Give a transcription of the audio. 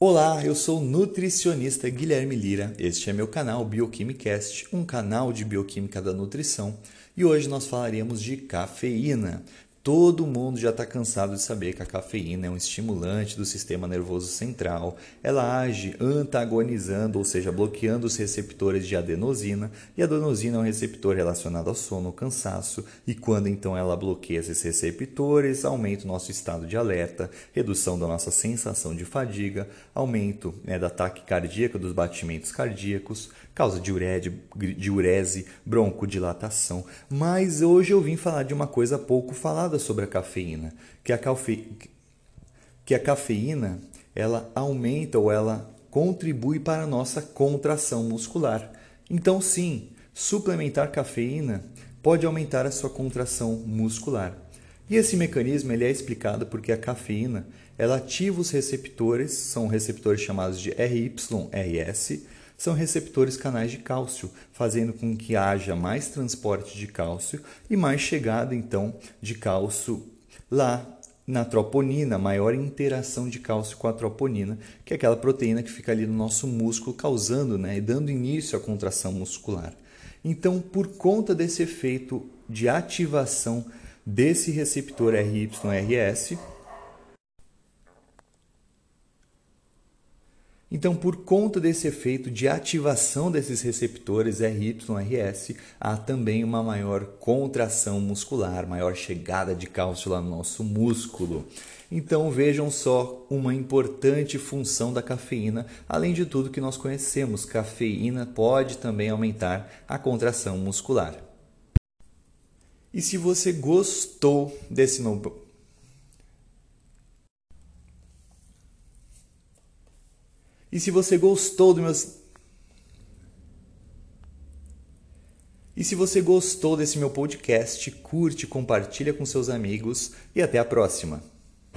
Olá, eu sou o nutricionista Guilherme Lira. Este é meu canal Bioquimicast, um canal de bioquímica da nutrição, e hoje nós falaremos de cafeína. Todo mundo já está cansado de saber que a cafeína é um estimulante do sistema nervoso central. Ela age antagonizando, ou seja, bloqueando os receptores de adenosina, e a adenosina é um receptor relacionado ao sono, ao cansaço, e quando então ela bloqueia esses receptores, aumenta o nosso estado de alerta, redução da nossa sensação de fadiga, aumento né, da taquicardia, dos batimentos cardíacos, causa diurese, diurese, broncodilatação. Mas hoje eu vim falar de uma coisa pouco sobre a cafeína, que a, cafe... que a cafeína ela aumenta ou ela contribui para a nossa contração muscular. Então, sim, suplementar cafeína pode aumentar a sua contração muscular. E esse mecanismo ele é explicado porque a cafeína ela ativa os receptores, são receptores chamados de RYRS, são receptores canais de cálcio, fazendo com que haja mais transporte de cálcio e mais chegada então de cálcio lá na troponina, maior interação de cálcio com a troponina, que é aquela proteína que fica ali no nosso músculo, causando né, e dando início à contração muscular. Então, por conta desse efeito de ativação desse receptor RYRS, Então, por conta desse efeito de ativação desses receptores RYRS, há também uma maior contração muscular, maior chegada de cálcio lá no nosso músculo. Então, vejam só uma importante função da cafeína, além de tudo que nós conhecemos, cafeína pode também aumentar a contração muscular. E se você gostou desse novo E se você gostou do meu E se você gostou desse meu podcast, curte, compartilha com seus amigos e até a próxima.